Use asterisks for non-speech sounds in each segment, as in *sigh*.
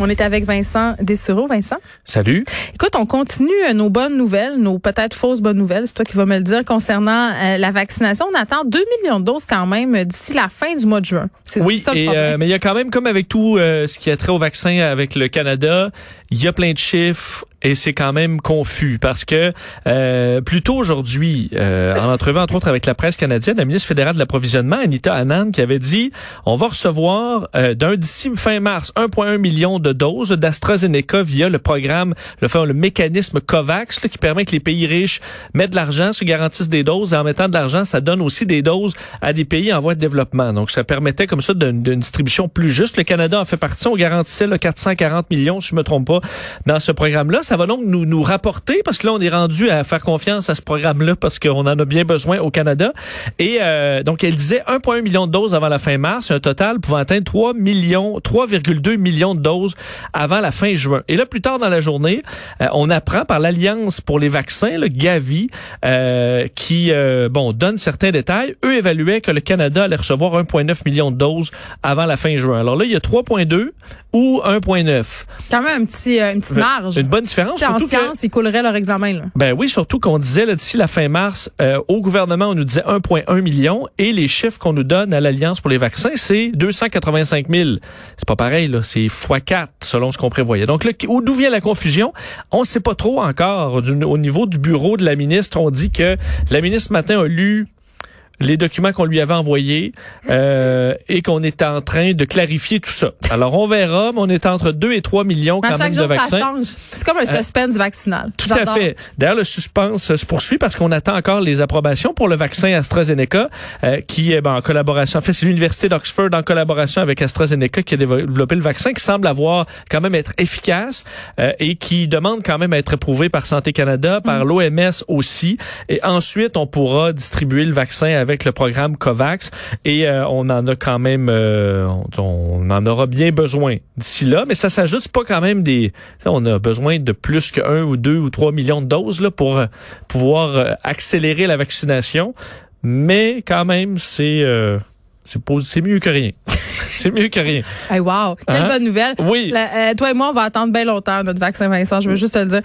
On est avec Vincent Dessureau. Vincent, Salut. écoute, on continue euh, nos bonnes nouvelles, nos peut-être fausses bonnes nouvelles. C'est toi qui vas me le dire concernant euh, la vaccination. On attend 2 millions de doses quand même euh, d'ici la fin du mois de juin. C'est Oui, ça le et, problème. euh, mais il y a quand même, comme avec tout euh, ce qui a trait au vaccin avec le Canada, il y a plein de chiffres et c'est quand même confus parce que euh, plus tôt aujourd'hui, euh, en entrevue entre autres avec la presse canadienne, la ministre fédérale de l'approvisionnement, Anita Anand, qui avait dit on va recevoir euh, d'un d'ici fin mars 1,1 million de doses d'AstraZeneca via le programme, le, le mécanisme COVAX là, qui permet que les pays riches mettent de l'argent, se garantissent des doses et en mettant de l'argent, ça donne aussi des doses à des pays en voie de développement. Donc ça permettait comme ça d'une distribution plus juste. Le Canada en fait partie, on garantissait là, 440 millions, si je me trompe pas, dans ce programme-là. Ça va donc nous, nous rapporter, parce que là, on est rendu à faire confiance à ce programme-là, parce qu'on en a bien besoin au Canada. Et euh, donc, elle disait 1,1 million de doses avant la fin mars, un total pouvant atteindre 3 millions, 3,2 millions de doses avant la fin juin. Et là, plus tard dans la journée, euh, on apprend par l'Alliance pour les vaccins, le Gavi, euh, qui euh, bon donne certains détails. Eux évaluaient que le Canada allait recevoir 1,9 million de doses avant la fin juin. Alors là, il y a 3,2 ou 1,9. quand même un petit, euh, une petite marge. Une bonne différence. En surtout que- sciences, ils couleraient leur examen. Là. ben oui, surtout qu'on disait d'ici la fin mars, euh, au gouvernement, on nous disait 1,1 million et les chiffres qu'on nous donne à l'Alliance pour les vaccins, c'est 285 000. C'est pas pareil, là, c'est x4 selon ce qu'on prévoyait. Donc là, où- d'où vient la confusion? On ne sait pas trop encore. Du- au niveau du bureau de la ministre, on dit que la ministre ce matin a lu les documents qu'on lui avait envoyés euh, et qu'on est en train de clarifier tout ça. Alors, on verra, mais on est entre 2 et 3 millions À quand chaque même de jour, ça vaccins. change. C'est comme un suspense vaccinal. Tout à fait. D'ailleurs, le suspense se poursuit parce qu'on attend encore les approbations pour le vaccin AstraZeneca, euh, qui est ben, en collaboration. En fait, c'est l'université d'Oxford en collaboration avec AstraZeneca qui a développé le vaccin, qui semble avoir quand même être efficace euh, et qui demande quand même à être approuvé par Santé Canada, par Mm. l'OMS aussi. Et ensuite, on pourra distribuer le vaccin avec le programme COVAX. Et euh, on en a quand même, euh, on, en aura bien besoin d'ici là. Mais ça s'ajoute pas quand même des. On a besoin de plus que un ou deux ou trois millions de doses là pour euh, pouvoir euh, accélérer la vaccination. Mais quand même, c'est c'est mieux que rien. *laughs* *laughs* c'est mieux que rien. Hey, wow, quelle Hein? bonne nouvelle. Oui. La- euh, toi et moi, on va attendre bien longtemps notre vaccin, Vincent. Je veux juste te le dire.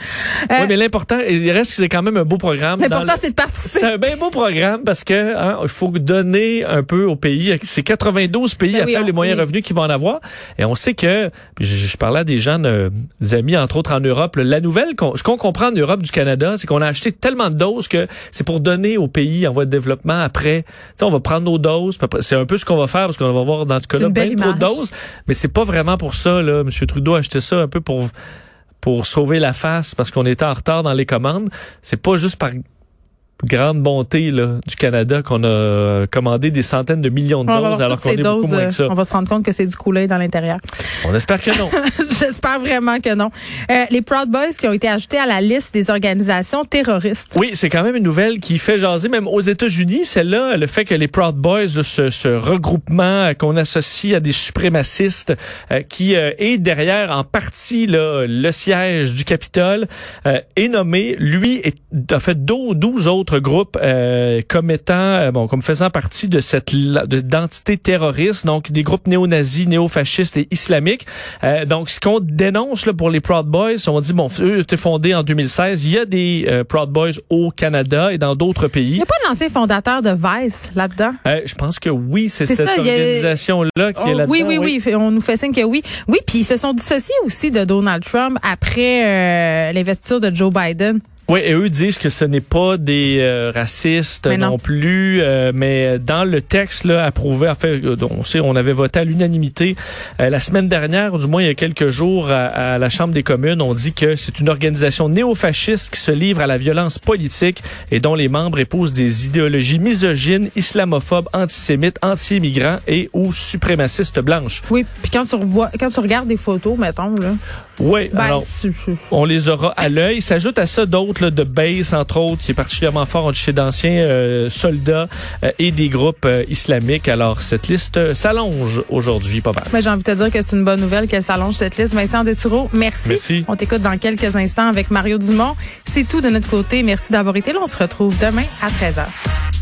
Euh, Oui, mais l'important, il reste que c'est quand même un beau programme. L'important, le- c'est de participer. C'est un bien beau programme parce que hein, il faut donner un peu aux pays. C'est 92 pays Ben à oui, faire on- les moyens oui. revenus qui vont en avoir. Et on sait que, je, je parlais à des gens, euh, des amis entre autres en Europe. la nouvelle, qu'on- ce qu'on comprend en Europe du Canada, c'est qu'on a acheté tellement de doses que c'est pour donner aux pays en voie de développement après. Tu sais, on va prendre nos doses. C'est un peu ce qu'on va faire parce qu'on va avoir dans ce cas-là une bien belle trop de image. doses. Mais c'est pas vraiment pour ça. Là. M. Trudeau a acheté ça un peu pour pour sauver la face parce qu'on était en retard dans les commandes. C'est pas juste par grande bonté là, du Canada qu'on a euh, commandé des centaines de millions de On va doses voir alors toutes qu'on est beaucoup moins euh, que ça. On va se rendre compte que c'est du coulet dans l'intérieur. On espère que non. *laughs* J'espère vraiment que non. Euh, les Proud Boys qui ont été ajoutés à la liste des organisations terroristes. Oui, c'est quand même une nouvelle qui fait jaser même aux États-Unis. Celle-là, le fait que les Proud Boys, là, ce, ce regroupement euh, qu'on associe à des suprémacistes, euh, qui euh, est derrière en partie là, le siège du Capitole, euh, est nommé, lui, est, a fait 12, 12 autres groupes euh, comme étant, euh, bon, comme faisant partie de cette d'entité terroriste, donc des groupes néo-nazis, néo-fascistes et islamiques. Euh, donc, ce qu'on dénonce là, pour les Proud Boys, on dit, bon, eux étaient fondés en 2016. Il y a des Proud Boys au Canada et dans d'autres Il pays. n'y a pas l'ancien fondateur de Vice là-dedans? Je pense que oui, c'est cette il a- organisation-là qui Oh, est là-dedans. oui, oui, oui, Fait- On nous fait signe que oui. Oui, puis ils se sont dissociés aussi de Donald Trump après l'investiture de Joe Biden. Oui, et eux disent que ce n'est pas des euh, racistes non. non. plus, euh, mais dans le texte là, approuvé, en fait, euh, on sait, on avait voté à l'unanimité euh, la semaine dernière, ou du moins il y a quelques jours, à, à la Chambre des communes, on dit que c'est une organisation néofasciste qui se livre à la violence politique et dont les membres épousent des idéologies misogynes, islamophobes, antisémites, anti-immigrants et ou suprémacistes blanches. Oui, puis quand tu revois, quand tu regardes des photos, mettons, là, Oui, ben, alors... On les aura à l'œil. S'ajoute à ça d'autres de base, entre autres, qui est particulièrement fort chez d'anciens euh, soldats euh, et des groupes euh, islamiques. Alors, cette liste s'allonge aujourd'hui, pas mal. Ben, j'ai envie de te dire que c'est une bonne nouvelle qu'elle s'allonge cette liste. Vincent Dessureau, merci. Merci. On t'écoute dans quelques instants avec Mario Dumont. C'est tout de notre côté. Merci d'avoir été là. On se retrouve demain à 13h.